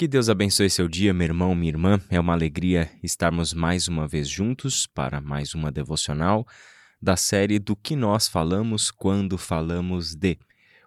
Que Deus abençoe seu dia, meu irmão, minha irmã. É uma alegria estarmos mais uma vez juntos para mais uma devocional da série do que nós falamos quando falamos de.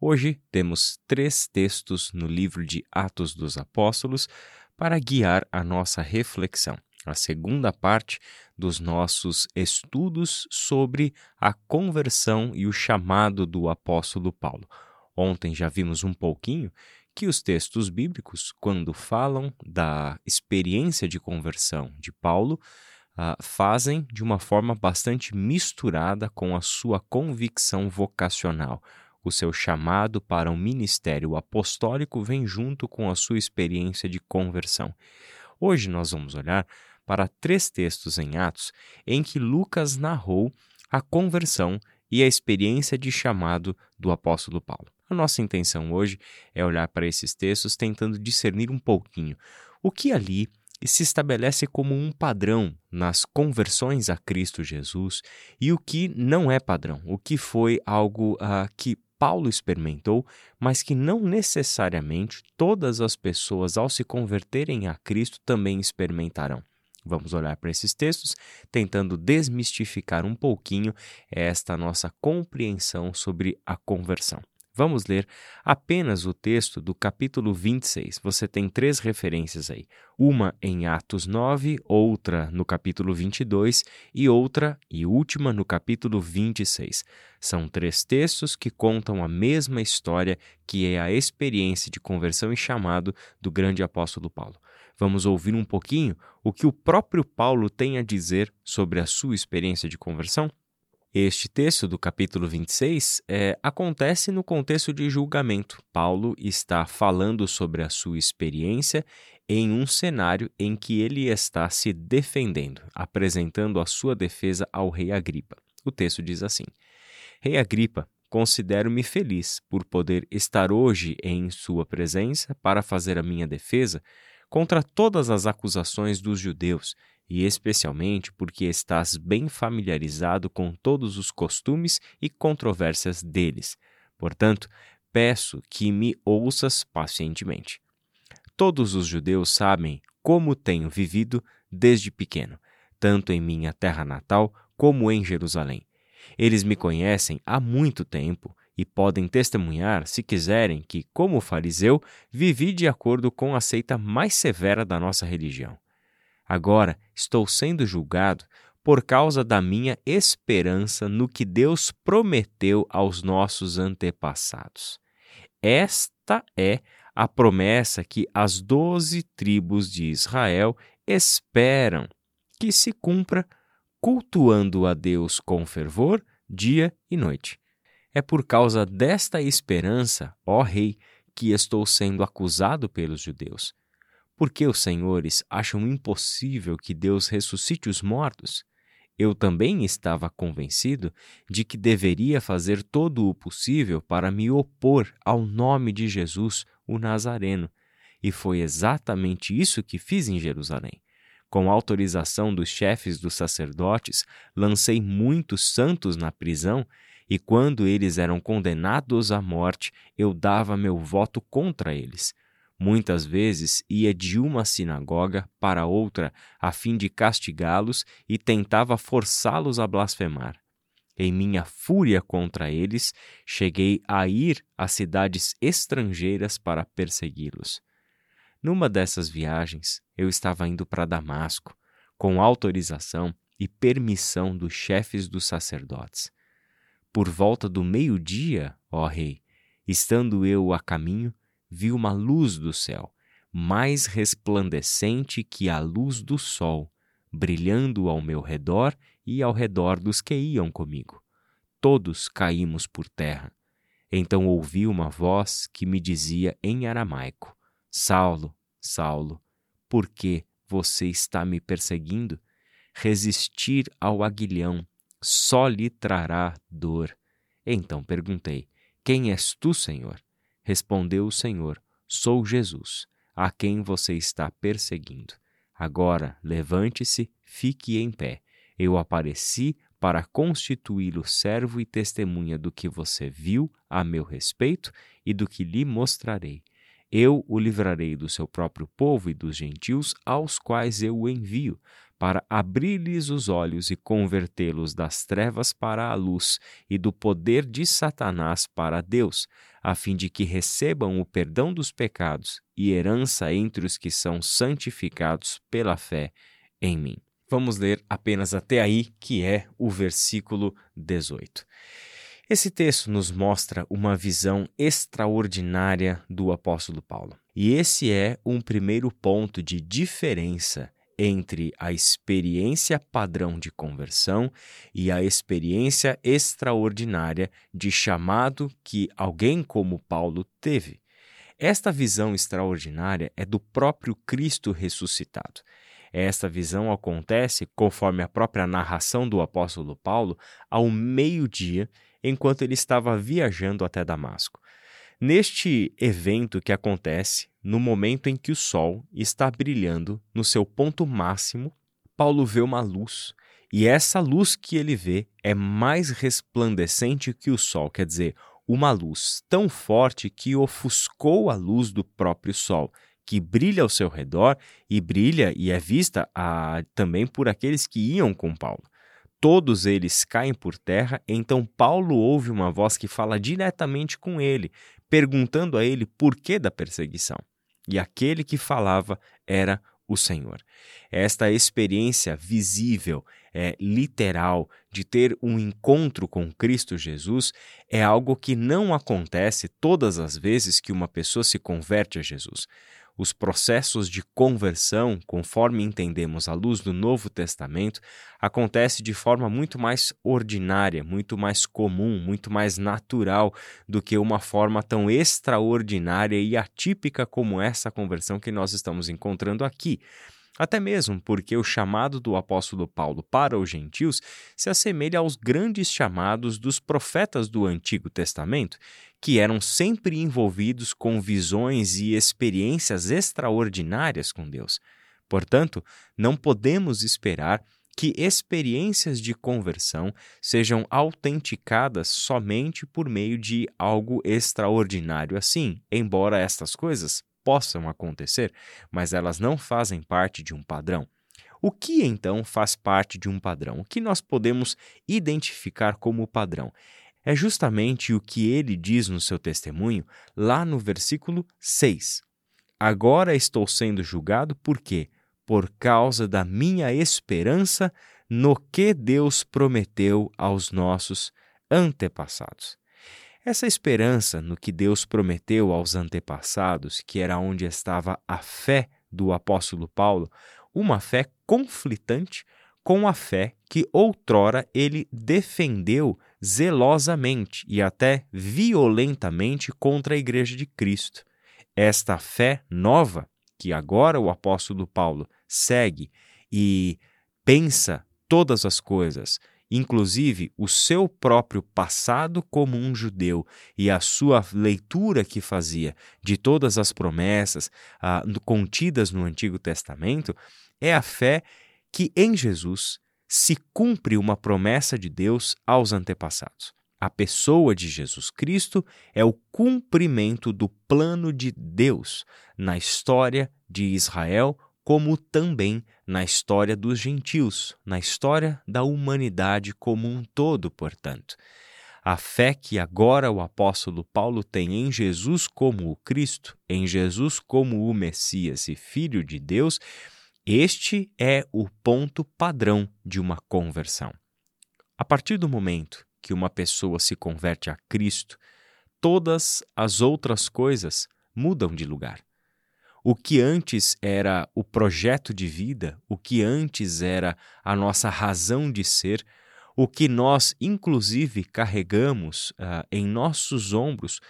Hoje temos três textos no livro de Atos dos Apóstolos para guiar a nossa reflexão. A segunda parte dos nossos estudos sobre a conversão e o chamado do apóstolo Paulo. Ontem já vimos um pouquinho que os textos bíblicos, quando falam da experiência de conversão de Paulo, uh, fazem de uma forma bastante misturada com a sua convicção vocacional. O seu chamado para um ministério apostólico vem junto com a sua experiência de conversão. Hoje nós vamos olhar para três textos em Atos em que Lucas narrou a conversão e a experiência de chamado do apóstolo Paulo. A nossa intenção hoje é olhar para esses textos tentando discernir um pouquinho o que ali se estabelece como um padrão nas conversões a Cristo Jesus e o que não é padrão, o que foi algo uh, que Paulo experimentou, mas que não necessariamente todas as pessoas, ao se converterem a Cristo, também experimentarão. Vamos olhar para esses textos, tentando desmistificar um pouquinho esta nossa compreensão sobre a conversão. Vamos ler apenas o texto do capítulo 26. Você tem três referências aí: uma em Atos 9, outra no capítulo 22 e outra e última no capítulo 26. São três textos que contam a mesma história, que é a experiência de conversão e chamado do grande apóstolo Paulo. Vamos ouvir um pouquinho o que o próprio Paulo tem a dizer sobre a sua experiência de conversão? Este texto do capítulo 26 é, acontece no contexto de julgamento. Paulo está falando sobre a sua experiência em um cenário em que ele está se defendendo, apresentando a sua defesa ao rei Agripa. O texto diz assim: Rei Agripa, considero-me feliz por poder estar hoje em sua presença para fazer a minha defesa contra todas as acusações dos judeus e especialmente porque estás bem familiarizado com todos os costumes e controvérsias deles. Portanto, peço que me ouças pacientemente. Todos os judeus sabem como tenho vivido desde pequeno, tanto em minha terra natal como em Jerusalém. Eles me conhecem há muito tempo e podem testemunhar, se quiserem, que, como fariseu, vivi de acordo com a seita mais severa da nossa religião. Agora estou sendo julgado por causa da minha esperança no que Deus prometeu aos nossos antepassados. Esta é a promessa que as doze tribos de Israel esperam que se cumpra, cultuando a Deus com fervor, dia e noite. É por causa desta esperança, ó Rei, que estou sendo acusado pelos judeus. Por que os senhores acham impossível que Deus ressuscite os mortos? Eu também estava convencido de que deveria fazer todo o possível para me opor ao nome de Jesus, o Nazareno, e foi exatamente isso que fiz em Jerusalém. Com autorização dos chefes dos sacerdotes, lancei muitos santos na prisão, e quando eles eram condenados à morte, eu dava meu voto contra eles Muitas vezes ia de uma sinagoga para outra a fim de castigá-los e tentava forçá-los a blasfemar. Em minha fúria contra eles, cheguei a ir a cidades estrangeiras para persegui-los. Numa dessas viagens, eu estava indo para Damasco, com autorização e permissão dos chefes dos sacerdotes. Por volta do meio-dia, ó rei, estando eu a caminho, vi uma luz do céu, mais resplandecente que a luz do sol, brilhando ao meu redor e ao redor dos que iam comigo. Todos caímos por terra. Então ouvi uma voz que me dizia em aramaico: Saulo, Saulo, por que você está me perseguindo? Resistir ao aguilhão só lhe trará dor. Então perguntei: Quem és tu, Senhor? Respondeu o Senhor: Sou Jesus, a quem você está perseguindo. Agora levante-se, fique em pé. Eu apareci para constituí-lo servo e testemunha do que você viu a meu respeito e do que lhe mostrarei. eu o livrarei do seu próprio povo e dos gentios, aos quais eu o envio, para abrir-lhes os olhos e convertê-los das trevas para a luz e do poder de Satanás para Deus, a fim de que recebam o perdão dos pecados e herança entre os que são santificados pela fé em mim. Vamos ler apenas até aí, que é o versículo 18. Esse texto nos mostra uma visão extraordinária do apóstolo Paulo. E esse é um primeiro ponto de diferença entre a experiência padrão de conversão e a experiência extraordinária de chamado que alguém como Paulo teve. Esta visão extraordinária é do próprio Cristo ressuscitado. Esta visão acontece, conforme a própria narração do apóstolo Paulo, ao meio-dia, enquanto ele estava viajando até Damasco. Neste evento que acontece no momento em que o sol está brilhando no seu ponto máximo, Paulo vê uma luz, e essa luz que ele vê é mais resplandecente que o sol, quer dizer, uma luz tão forte que ofuscou a luz do próprio sol que brilha ao seu redor e brilha e é vista a, também por aqueles que iam com Paulo. Todos eles caem por terra, então Paulo ouve uma voz que fala diretamente com ele, perguntando a ele por que da perseguição. E aquele que falava era o Senhor. Esta experiência visível, é, literal, de ter um encontro com Cristo Jesus é algo que não acontece todas as vezes que uma pessoa se converte a Jesus os processos de conversão, conforme entendemos à luz do Novo Testamento, acontece de forma muito mais ordinária, muito mais comum, muito mais natural do que uma forma tão extraordinária e atípica como essa conversão que nós estamos encontrando aqui. Até mesmo porque o chamado do apóstolo Paulo para os gentios se assemelha aos grandes chamados dos profetas do Antigo Testamento, que eram sempre envolvidos com visões e experiências extraordinárias com Deus. Portanto, não podemos esperar que experiências de conversão sejam autenticadas somente por meio de algo extraordinário assim, embora estas coisas possam acontecer, mas elas não fazem parte de um padrão. O que então faz parte de um padrão? O que nós podemos identificar como padrão? É justamente o que ele diz no seu testemunho, lá no versículo 6. Agora estou sendo julgado por quê? Por causa da minha esperança no que Deus prometeu aos nossos antepassados. Essa esperança no que Deus prometeu aos antepassados, que era onde estava a fé do apóstolo Paulo, uma fé conflitante com a fé que outrora ele defendeu zelosamente e até violentamente contra a Igreja de Cristo. Esta fé nova, que agora o apóstolo Paulo segue e pensa todas as coisas, inclusive o seu próprio passado como um judeu e a sua leitura que fazia de todas as promessas ah, contidas no Antigo Testamento, é a fé que em Jesus se cumpre uma promessa de Deus aos antepassados. A pessoa de Jesus Cristo é o cumprimento do plano de Deus na história de Israel como também na história dos gentios, na história da humanidade como um todo, portanto. A fé que agora o apóstolo Paulo tem em Jesus como o Cristo, em Jesus como o Messias e Filho de Deus, este é o ponto padrão de uma conversão. A partir do momento que uma pessoa se converte a Cristo, todas as outras coisas mudam de lugar. O que antes era o projeto de vida, o que antes era a nossa razão de ser, o que nós, inclusive, carregamos uh, em nossos ombros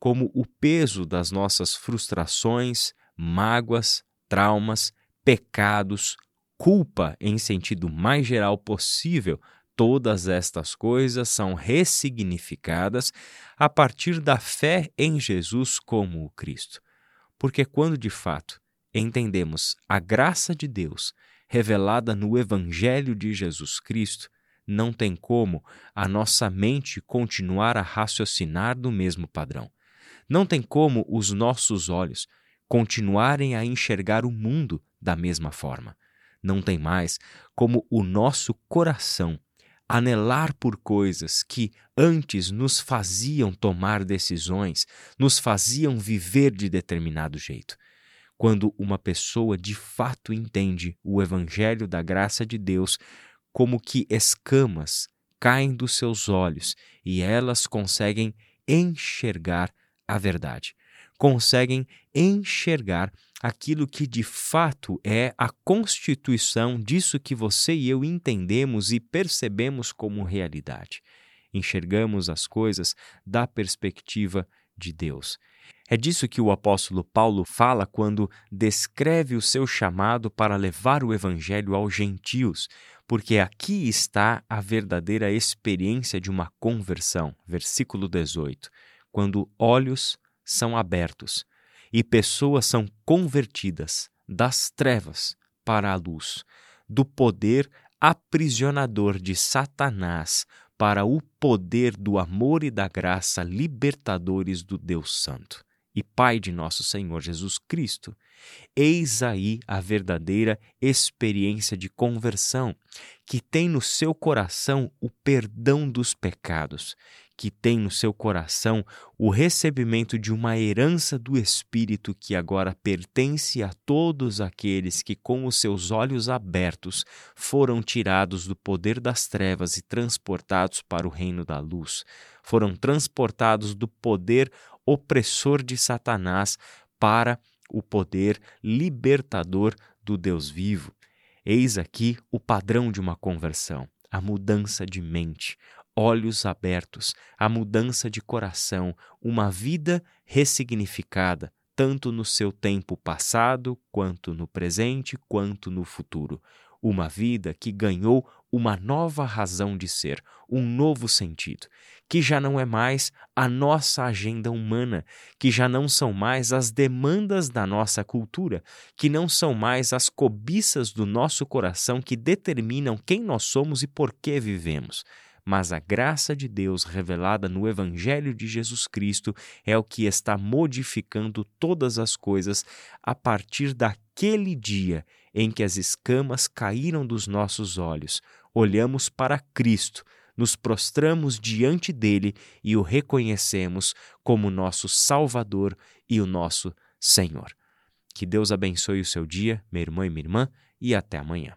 como o peso das nossas frustrações, mágoas, traumas, pecados, culpa em sentido mais geral possível, todas estas coisas são ressignificadas a partir da fé em Jesus como o Cristo. Porque quando de fato entendemos a graça de Deus revelada no Evangelho de Jesus Cristo, não tem como a nossa mente continuar a raciocinar do mesmo padrão. Não tem como os nossos olhos continuarem a enxergar o mundo da mesma forma. Não tem mais como o nosso coração anelar por coisas que antes nos faziam tomar decisões, nos faziam viver de determinado jeito. Quando uma pessoa de fato entende o Evangelho da graça de Deus, como que escamas caem dos seus olhos e elas conseguem enxergar a verdade, conseguem enxergar aquilo que de fato é a constituição disso que você e eu entendemos e percebemos como realidade. Enxergamos as coisas da perspectiva de Deus. É disso que o apóstolo Paulo fala quando descreve o seu chamado para levar o evangelho aos gentios, porque aqui está a verdadeira experiência de uma conversão. Versículo 18. Quando olhos são abertos e pessoas são convertidas das trevas para a luz, do poder aprisionador de Satanás para o poder do amor e da graça libertadores do Deus Santo e Pai de nosso Senhor Jesus Cristo. Eis aí a verdadeira experiência de conversão, que tem no seu coração o perdão dos pecados, que tem no seu coração o recebimento de uma herança do Espírito que agora pertence a todos aqueles que, com os seus olhos abertos, foram tirados do poder das trevas e transportados para o reino da luz, foram transportados do poder opressor de Satanás para o poder libertador do Deus vivo. Eis aqui o padrão de uma conversão, a mudança de mente, olhos abertos, a mudança de coração, uma vida ressignificada, tanto no seu tempo passado, quanto no presente, quanto no futuro. Uma vida que ganhou uma nova razão de ser, um novo sentido, que já não é mais a nossa agenda humana, que já não são mais as demandas da nossa cultura, que não são mais as cobiças do nosso coração que determinam quem nós somos e por que vivemos mas a graça de Deus revelada no Evangelho de Jesus Cristo é o que está modificando todas as coisas a partir daquele dia em que as escamas caíram dos nossos olhos, olhamos para Cristo, nos prostramos diante dele e o reconhecemos como nosso Salvador e o nosso Senhor. Que Deus abençoe o seu dia, minha irmã e minha irmã, e até amanhã.